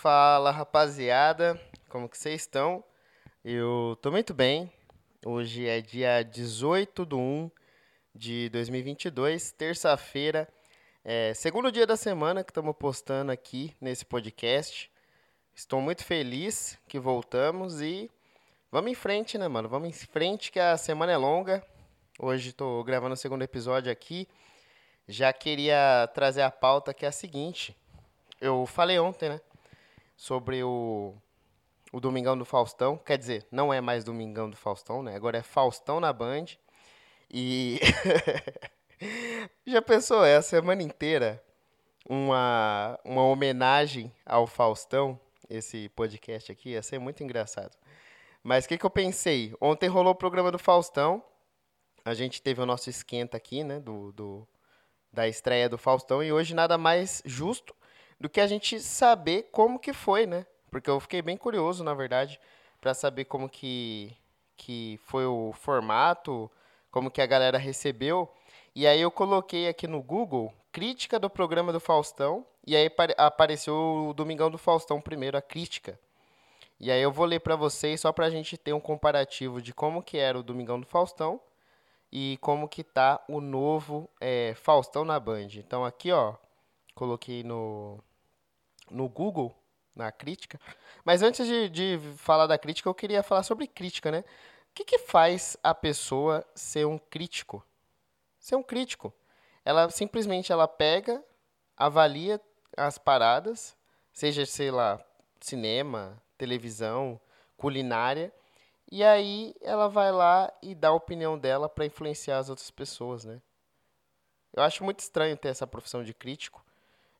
Fala rapaziada, como que vocês estão? Eu tô muito bem. Hoje é dia 18 de 1 de 2022, terça-feira, é, segundo dia da semana que estamos postando aqui nesse podcast. Estou muito feliz que voltamos e vamos em frente, né, mano? Vamos em frente que a semana é longa. Hoje estou gravando o segundo episódio aqui. Já queria trazer a pauta que é a seguinte. Eu falei ontem, né? Sobre o, o Domingão do Faustão. Quer dizer, não é mais Domingão do Faustão, né? Agora é Faustão na Band. E. Já pensou, é a semana inteira uma, uma homenagem ao Faustão? esse podcast aqui, ia ser muito engraçado. Mas o que, que eu pensei? Ontem rolou o programa do Faustão. A gente teve o nosso esquenta aqui, né? Do, do, da estreia do Faustão. E hoje nada mais justo do que a gente saber como que foi, né? Porque eu fiquei bem curioso, na verdade, para saber como que, que foi o formato, como que a galera recebeu. E aí eu coloquei aqui no Google crítica do programa do Faustão e aí apareceu o Domingão do Faustão primeiro, a crítica. E aí eu vou ler para vocês só para a gente ter um comparativo de como que era o Domingão do Faustão e como que tá o novo é, Faustão na Band. Então aqui, ó, coloquei no, no Google, na crítica. Mas antes de, de falar da crítica, eu queria falar sobre crítica, né? O que, que faz a pessoa ser um crítico? Ser um crítico. Ela simplesmente ela pega, avalia as paradas, seja, sei lá, cinema, televisão, culinária, e aí ela vai lá e dá a opinião dela para influenciar as outras pessoas, né? Eu acho muito estranho ter essa profissão de crítico,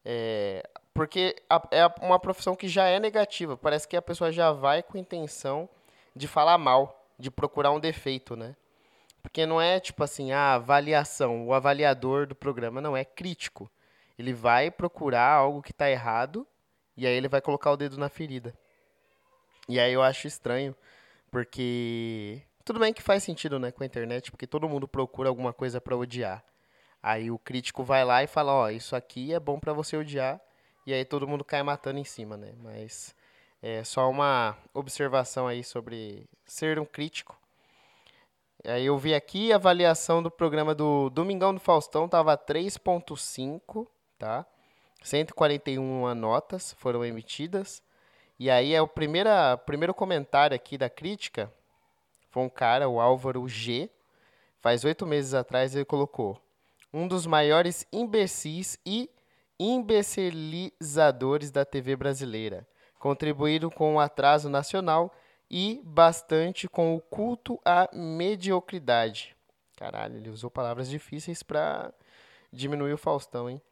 é, porque a, é uma profissão que já é negativa. Parece que a pessoa já vai com intenção de falar mal, de procurar um defeito, né? Porque não é tipo assim, a avaliação, o avaliador do programa, não, é crítico. Ele vai procurar algo que está errado e aí ele vai colocar o dedo na ferida. E aí eu acho estranho, porque tudo bem que faz sentido, né, com a internet, porque todo mundo procura alguma coisa para odiar. Aí o crítico vai lá e fala, ó, oh, isso aqui é bom para você odiar, e aí todo mundo cai matando em cima, né? Mas é só uma observação aí sobre ser um crítico. Aí eu vi aqui a avaliação do programa do Domingão do Faustão tava 3.5 tá? 141 notas foram emitidas. E aí é o primeiro, primeiro comentário aqui da crítica. Foi um cara, o Álvaro G. Faz oito meses atrás ele colocou um dos maiores imbecis e imbecilizadores da TV brasileira. Contribuíram com o atraso nacional e bastante com o culto à mediocridade. Caralho, ele usou palavras difíceis para diminuir o Faustão, hein?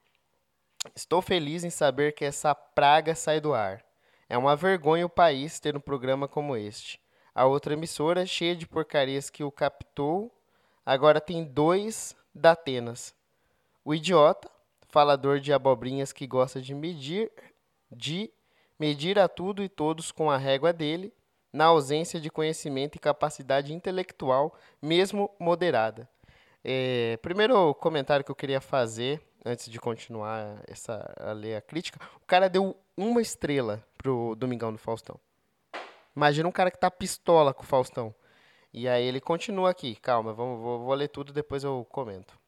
Estou feliz em saber que essa praga sai do ar. É uma vergonha o país ter um programa como este. A outra emissora, cheia de porcarias que o captou, agora tem dois da Atenas. O idiota, falador de abobrinhas que gosta de medir, de medir a tudo e todos com a régua dele, na ausência de conhecimento e capacidade intelectual, mesmo moderada. É, primeiro comentário que eu queria fazer antes de continuar essa, a ler a crítica, o cara deu uma estrela pro Domingão do Faustão. Imagina um cara que tá pistola com o Faustão. E aí ele continua aqui, calma, vamos, vou, vou ler tudo depois eu comento.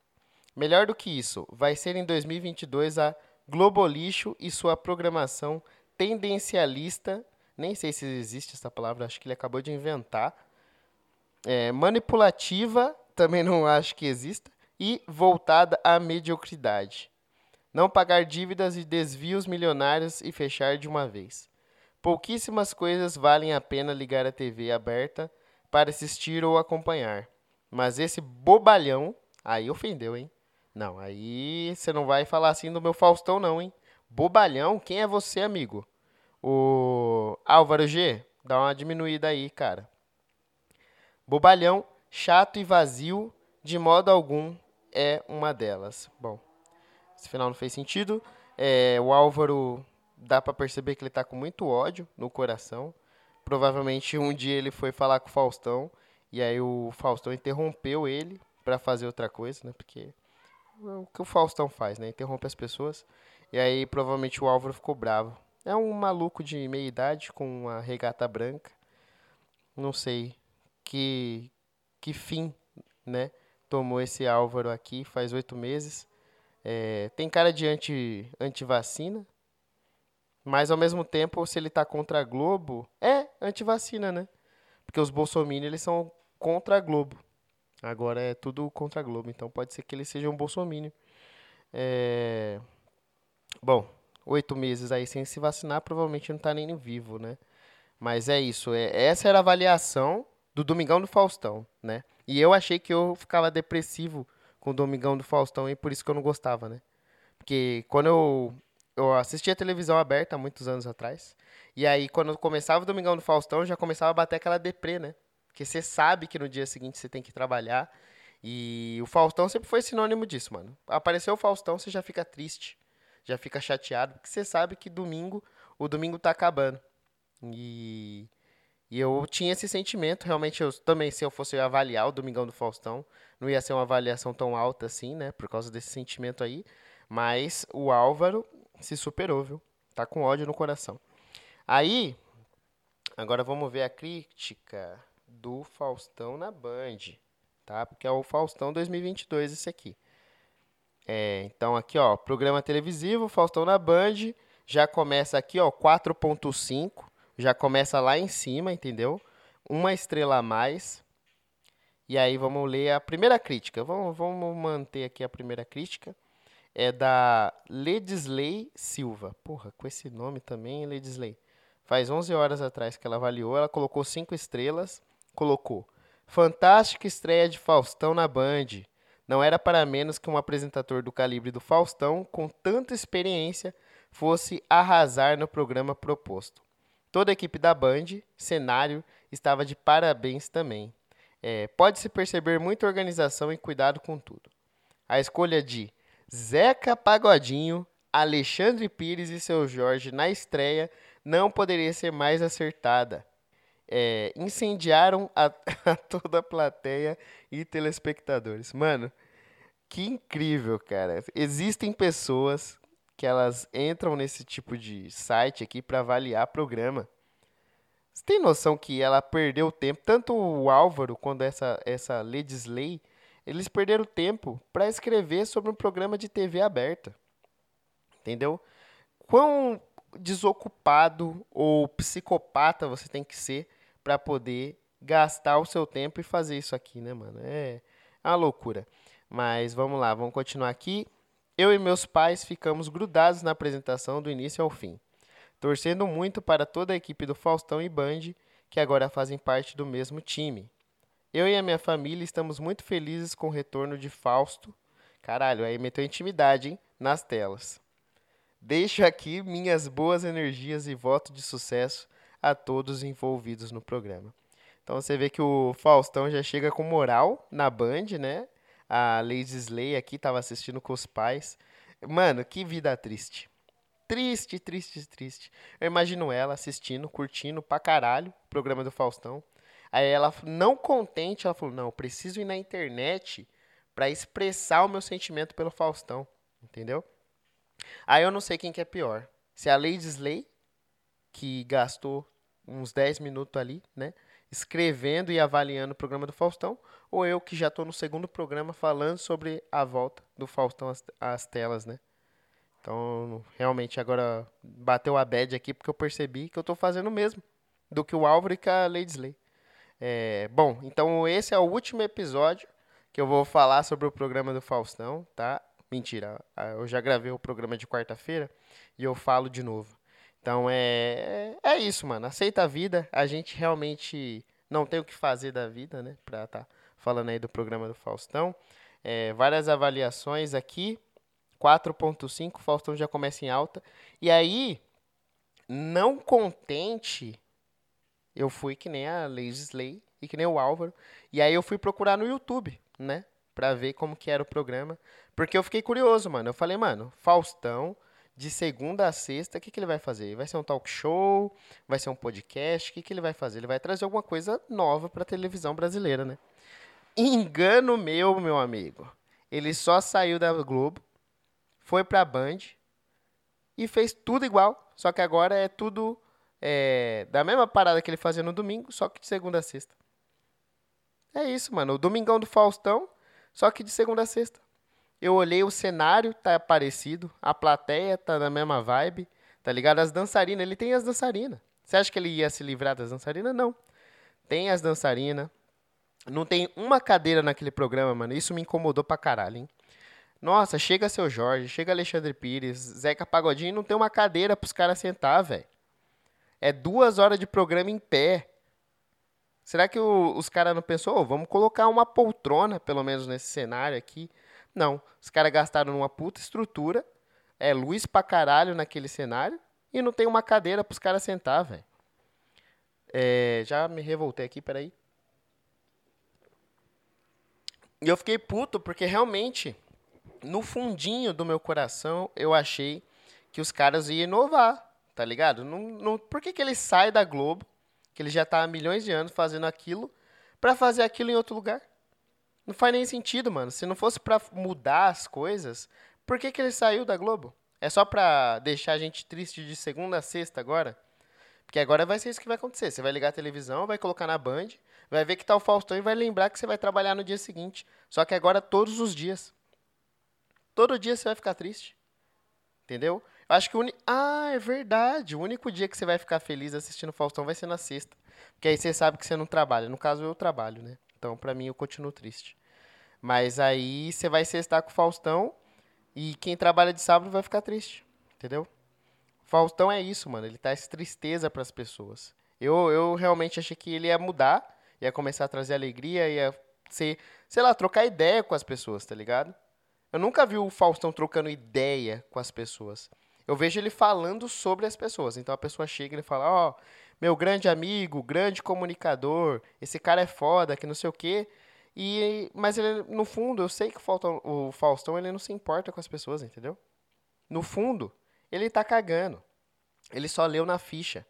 Melhor do que isso, vai ser em 2022 a Globolixo e sua programação tendencialista, nem sei se existe essa palavra, acho que ele acabou de inventar. É, manipulativa, também não acho que exista e voltada à mediocridade. Não pagar dívidas e desvios milionários e fechar de uma vez. Pouquíssimas coisas valem a pena ligar a TV aberta para assistir ou acompanhar. Mas esse bobalhão, aí ofendeu, hein? Não, aí você não vai falar assim do meu Faustão, não, hein? Bobalhão, quem é você, amigo? O Álvaro G, dá uma diminuída aí, cara. Bobalhão, chato e vazio, de modo algum é uma delas. Bom, esse final não fez sentido. É, o Álvaro dá para perceber que ele está com muito ódio no coração. Provavelmente um dia ele foi falar com o Faustão e aí o Faustão interrompeu ele para fazer outra coisa, né? Porque o que o Faustão faz, né? Interrompe as pessoas. E aí provavelmente o Álvaro ficou bravo É um maluco de meia idade com uma regata branca. Não sei que, que fim, né? Tomou esse Álvaro aqui faz oito meses. É, tem cara de anti, anti-vacina. Mas ao mesmo tempo, se ele tá contra a Globo, é anti-vacina, né? Porque os bolsominions, eles são contra a Globo. Agora é tudo contra a Globo, então pode ser que ele seja um bolsominion. É... Bom, oito meses aí sem se vacinar, provavelmente não tá nem vivo, né? Mas é isso. É, essa era a avaliação do Domingão do Faustão, né? E eu achei que eu ficava depressivo com o Domingão do Faustão e por isso que eu não gostava, né? Porque quando eu, eu assistia televisão aberta muitos anos atrás, e aí quando começava o Domingão do Faustão, já começava a bater aquela deprê, né? Porque você sabe que no dia seguinte você tem que trabalhar. E o Faustão sempre foi sinônimo disso, mano. Apareceu o Faustão, você já fica triste, já fica chateado, porque você sabe que domingo, o domingo tá acabando. E, e eu tinha esse sentimento, realmente, eu também, se eu fosse avaliar o Domingão do Faustão, não ia ser uma avaliação tão alta assim, né, por causa desse sentimento aí. Mas o Álvaro se superou, viu? Tá com ódio no coração. Aí, agora vamos ver a crítica do Faustão na Band, tá? Porque é o Faustão 2022 esse aqui. É, então aqui, ó, programa televisivo, Faustão na Band, já começa aqui, ó, 4.5, já começa lá em cima, entendeu? Uma estrela a mais. E aí vamos ler a primeira crítica. Vamos, vamos manter aqui a primeira crítica. É da Ledisley Silva. Porra, com esse nome também, Ledisley. Faz 11 horas atrás que ela avaliou, ela colocou 5 estrelas colocou: Fantástica estreia de Faustão na Band. Não era para menos que um apresentador do calibre do Faustão, com tanta experiência, fosse arrasar no programa proposto. Toda a equipe da Band, cenário, estava de parabéns também. É, Pode-se perceber muita organização e cuidado com tudo. A escolha de Zeca Pagodinho, Alexandre Pires e seu Jorge na estreia não poderia ser mais acertada é, incendiaram a, a, toda a plateia e telespectadores. Mano, que incrível, cara. Existem pessoas que elas entram nesse tipo de site aqui para avaliar programa. Você tem noção que ela perdeu tempo, tanto o Álvaro quanto essa essa Ledisley, eles perderam tempo para escrever sobre um programa de TV aberta. Entendeu? Quão desocupado ou psicopata você tem que ser para poder gastar o seu tempo e fazer isso aqui, né, mano? É uma loucura. Mas vamos lá, vamos continuar aqui. Eu e meus pais ficamos grudados na apresentação do início ao fim, torcendo muito para toda a equipe do Faustão e Band, que agora fazem parte do mesmo time. Eu e a minha família estamos muito felizes com o retorno de Fausto. Caralho, aí meteu intimidade, hein? Nas telas. Deixo aqui minhas boas energias e voto de sucesso a todos envolvidos no programa. Então você vê que o Faustão já chega com moral na Band, né? A Lady Slay aqui estava assistindo com os pais. Mano, que vida triste. Triste, triste, triste. Eu imagino ela assistindo, curtindo pra caralho o programa do Faustão. Aí ela, não contente, ela falou: Não, preciso ir na internet para expressar o meu sentimento pelo Faustão. Entendeu? Aí eu não sei quem que é pior. Se é a Lady Slay que gastou uns 10 minutos ali, né? Escrevendo e avaliando o programa do Faustão, ou eu que já estou no segundo programa falando sobre a volta do Faustão às, às telas, né? Então, realmente, agora bateu a bad aqui porque eu percebi que eu estou fazendo o mesmo do que o Álvaro e que a Lady Slay. É, bom, então esse é o último episódio que eu vou falar sobre o programa do Faustão, tá? Mentira, eu já gravei o programa de quarta-feira e eu falo de novo. Então é, é isso, mano. Aceita a vida. A gente realmente não tem o que fazer da vida, né? Pra tá falando aí do programa do Faustão. É, várias avaliações aqui. 4.5, Faustão já começa em alta. E aí, não contente, eu fui que nem a Lazy Slay e que nem o Álvaro. E aí eu fui procurar no YouTube, né? Pra ver como que era o programa. Porque eu fiquei curioso, mano. Eu falei, mano, Faustão de segunda a sexta, o que, que ele vai fazer? Vai ser um talk show? Vai ser um podcast? O que, que ele vai fazer? Ele vai trazer alguma coisa nova para a televisão brasileira, né? Engano meu, meu amigo. Ele só saiu da Globo, foi para a Band e fez tudo igual. Só que agora é tudo é, da mesma parada que ele fazia no domingo, só que de segunda a sexta. É isso, mano. O Domingão do Faustão, só que de segunda a sexta. Eu olhei o cenário, tá parecido. A plateia tá na mesma vibe. Tá ligado? As dançarinas, ele tem as dançarinas. Você acha que ele ia se livrar das dançarinas? Não. Tem as dançarinas. Não tem uma cadeira naquele programa, mano. Isso me incomodou pra caralho, hein? Nossa, chega seu Jorge, chega Alexandre Pires, Zeca Pagodinho, não tem uma cadeira pros caras sentar, velho. É duas horas de programa em pé. Será que o, os caras não pensou, oh, vamos colocar uma poltrona, pelo menos nesse cenário aqui? Não. Os caras gastaram numa puta estrutura, é luz pra caralho naquele cenário, e não tem uma cadeira pros caras sentar, velho. É, já me revoltei aqui, peraí. E eu fiquei puto porque realmente, no fundinho do meu coração, eu achei que os caras iam inovar, tá ligado? Não, não, por que, que ele sai da Globo, que ele já tá há milhões de anos fazendo aquilo, para fazer aquilo em outro lugar? Não faz nem sentido, mano. Se não fosse para mudar as coisas, por que, que ele saiu da Globo? É só pra deixar a gente triste de segunda a sexta agora? Porque agora vai ser isso que vai acontecer. Você vai ligar a televisão, vai colocar na Band, vai ver que tá o Faustão e vai lembrar que você vai trabalhar no dia seguinte. Só que agora todos os dias. Todo dia você vai ficar triste. Entendeu? Eu acho que o uni... Ah, é verdade. O único dia que você vai ficar feliz assistindo Faustão vai ser na sexta. Porque aí você sabe que você não trabalha. No caso, eu trabalho, né? Então, pra mim, eu continuo triste. Mas aí você vai sextar com o Faustão e quem trabalha de sábado vai ficar triste. Entendeu? Faustão é isso, mano. Ele traz tristeza para as pessoas. Eu, eu realmente achei que ele ia mudar, ia começar a trazer alegria, ia ser, sei lá, trocar ideia com as pessoas, tá ligado? Eu nunca vi o Faustão trocando ideia com as pessoas. Eu vejo ele falando sobre as pessoas. Então a pessoa chega e ele fala: Ó, oh, meu grande amigo, grande comunicador, esse cara é foda, que não sei o quê. E, mas ele, no fundo, eu sei que o Faustão, ele não se importa com as pessoas, entendeu? No fundo, ele tá cagando. Ele só leu na ficha.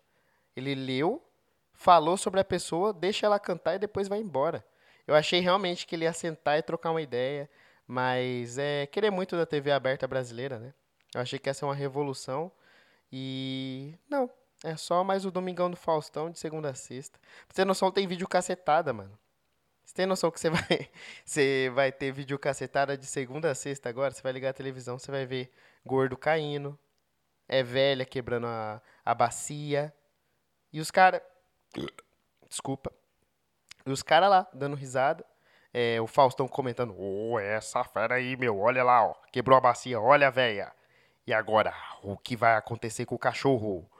Ele leu, falou sobre a pessoa, deixa ela cantar e depois vai embora. Eu achei realmente que ele ia sentar e trocar uma ideia, mas é querer muito da TV aberta brasileira, né? Eu achei que ia ser uma revolução e não, é só mais o Domingão do Faustão de segunda a sexta. Pra você não só tem vídeo cacetada, mano. Você tem noção que você vai, você vai ter vídeo cacetada de segunda a sexta agora? Você vai ligar a televisão, você vai ver gordo caindo, é velha quebrando a, a bacia. E os caras. Desculpa. E os caras lá, dando risada. É, o Faustão comentando: Ô, oh, essa fera aí, meu, olha lá, ó. Quebrou a bacia, olha, velha. E agora, o que vai acontecer com o cachorro?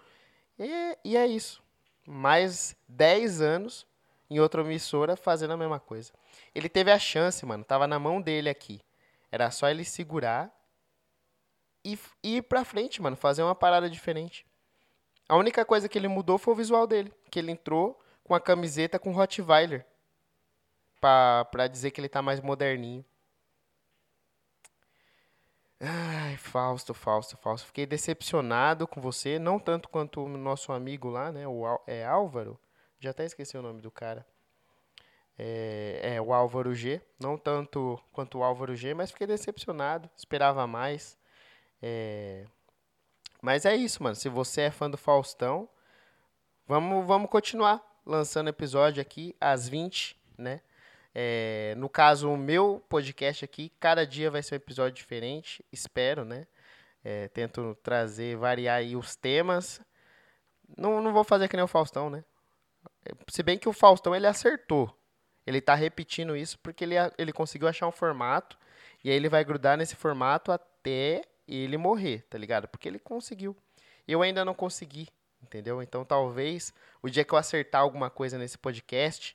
E, e é isso. Mais 10 anos em outra emissora fazendo a mesma coisa. Ele teve a chance, mano. Tava na mão dele aqui. Era só ele segurar e, ir pra frente, mano. Fazer uma parada diferente. A única coisa que ele mudou foi o visual dele. Que ele entrou com a camiseta com Rottweiler. Pra, pra dizer que ele tá mais moderninho. Ai, Fausto, Fausto, Fausto. Fiquei decepcionado com você. Não tanto quanto o nosso amigo lá, né? O é Álvaro. Já até esqueci o nome do cara. É, é, o Álvaro G. Não tanto quanto o Álvaro G, mas fiquei decepcionado. Esperava mais. É... Mas é isso, mano. Se você é fã do Faustão, vamos, vamos continuar lançando episódio aqui às 20, né? É, no caso, o meu podcast aqui, cada dia vai ser um episódio diferente, espero, né? É, tento trazer, variar aí os temas. Não, não vou fazer que nem o Faustão, né? Se bem que o Faustão ele acertou. Ele tá repetindo isso porque ele, ele conseguiu achar um formato e aí ele vai grudar nesse formato até ele morrer, tá ligado? Porque ele conseguiu. Eu ainda não consegui, entendeu? Então talvez o dia que eu acertar alguma coisa nesse podcast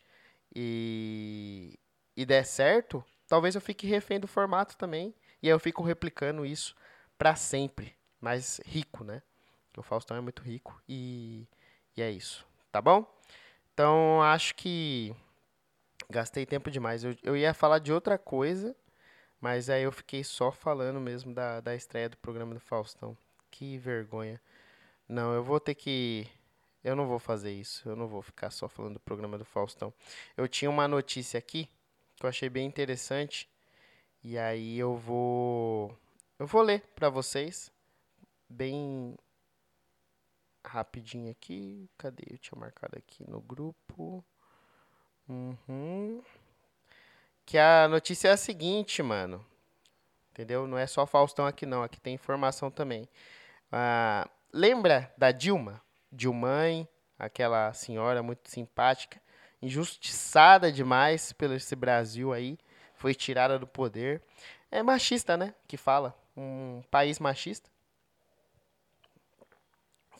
e, e der certo, talvez eu fique refém do formato também. E aí eu fico replicando isso para sempre. Mais rico, né? Porque o Faustão é muito rico e, e é isso. Tá bom? Então, acho que gastei tempo demais. Eu, eu ia falar de outra coisa, mas aí eu fiquei só falando mesmo da, da estreia do programa do Faustão. Que vergonha. Não, eu vou ter que. Eu não vou fazer isso. Eu não vou ficar só falando do programa do Faustão. Eu tinha uma notícia aqui que eu achei bem interessante. E aí eu vou. Eu vou ler para vocês. bem rapidinho aqui. Cadê? Eu tinha marcado aqui no grupo. Uhum. Que a notícia é a seguinte, mano. Entendeu? Não é só Faustão aqui, não. Aqui tem informação também. Ah, lembra da Dilma? Dilmãe, aquela senhora muito simpática, injustiçada demais pelo esse Brasil aí, foi tirada do poder. É machista, né? Que fala. Um país machista.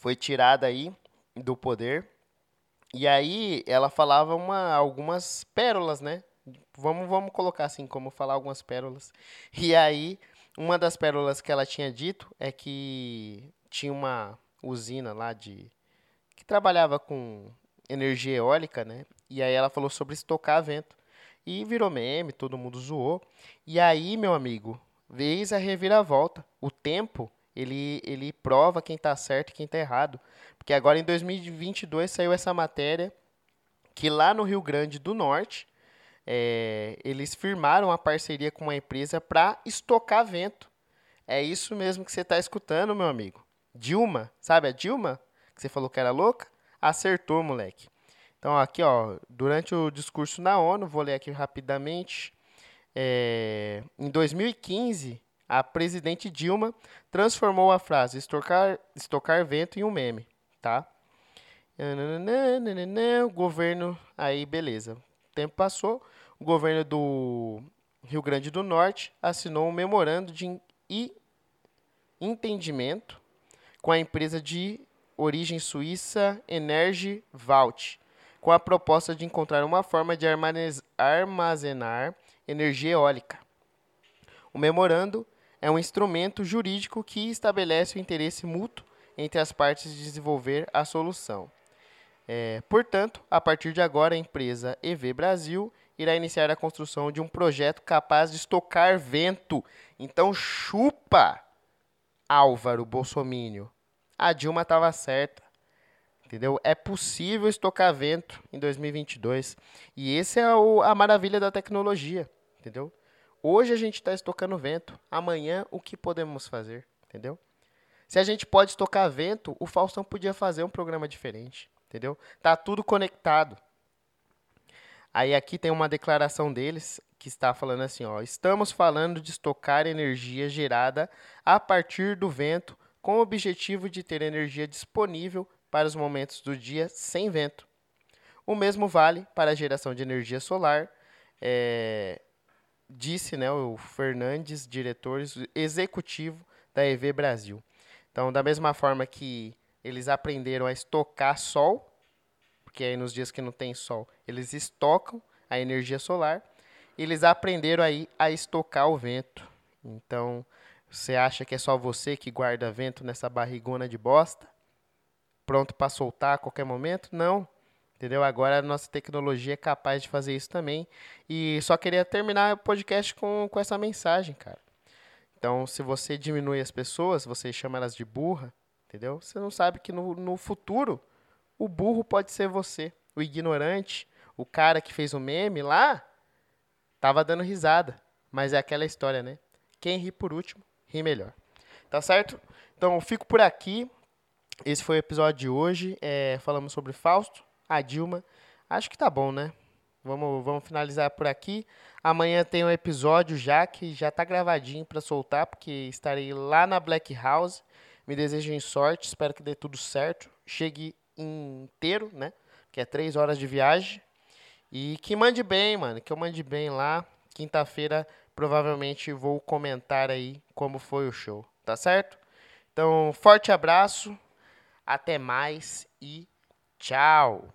Foi tirada aí do poder. E aí ela falava uma, algumas pérolas, né? Vamos, vamos colocar assim, como falar algumas pérolas. E aí, uma das pérolas que ela tinha dito é que tinha uma usina lá de que trabalhava com energia eólica, né? E aí ela falou sobre estocar vento. E virou meme, todo mundo zoou. E aí, meu amigo, vez a reviravolta. O tempo, ele, ele prova quem tá certo e quem tá errado. Porque agora em 2022 saiu essa matéria que lá no Rio Grande do Norte, é, eles firmaram uma parceria com uma empresa para estocar vento. É isso mesmo que você está escutando, meu amigo. Dilma, sabe a Dilma? Que você falou que era louca? Acertou, moleque. Então, aqui, ó, durante o discurso na ONU, vou ler aqui rapidamente. É, em 2015, a presidente Dilma transformou a frase estocar, estocar vento em um meme, tá? O governo, aí beleza. O tempo passou, o governo do Rio Grande do Norte assinou um memorando de entendimento com a empresa de origem suíça Energy Vault, com a proposta de encontrar uma forma de armazenar energia eólica. O memorando é um instrumento jurídico que estabelece o interesse mútuo entre as partes de desenvolver a solução. É, portanto, a partir de agora, a empresa EV Brasil irá iniciar a construção de um projeto capaz de estocar vento. Então, chupa! Álvaro Bolsomínio. A Dilma estava certa. Entendeu? É possível estocar vento em 2022. E esse é o, a maravilha da tecnologia. Entendeu? Hoje a gente está estocando vento. Amanhã, o que podemos fazer? Entendeu? Se a gente pode estocar vento, o Faustão podia fazer um programa diferente. Entendeu? Tá tudo conectado. Aí aqui tem uma declaração deles que está falando assim, ó, estamos falando de estocar energia gerada a partir do vento com o objetivo de ter energia disponível para os momentos do dia sem vento. O mesmo vale para a geração de energia solar, é, disse né, o Fernandes, diretor executivo da EV Brasil. Então, da mesma forma que eles aprenderam a estocar sol, porque aí nos dias que não tem sol, eles estocam a energia solar, eles aprenderam aí a estocar o vento. Então, você acha que é só você que guarda vento nessa barrigona de bosta? Pronto para soltar a qualquer momento? Não. Entendeu? Agora a nossa tecnologia é capaz de fazer isso também. E só queria terminar o podcast com, com essa mensagem, cara. Então, se você diminui as pessoas, você chama elas de burra, entendeu? Você não sabe que no, no futuro o burro pode ser você. O ignorante, o cara que fez o meme lá, tava dando risada. Mas é aquela história, né? Quem ri por último, ri melhor. Tá certo? Então, fico por aqui. Esse foi o episódio de hoje. É, falamos sobre Fausto, a Dilma. Acho que tá bom, né? Vamos, vamos finalizar por aqui. Amanhã tem um episódio já que já tá gravadinho para soltar, porque estarei lá na Black House. Me desejem sorte, espero que dê tudo certo. Chegue inteiro, né? Que é três horas de viagem. E que mande bem, mano. Que eu mande bem lá. Quinta-feira, provavelmente, vou comentar aí como foi o show. Tá certo? Então, forte abraço. Até mais e tchau.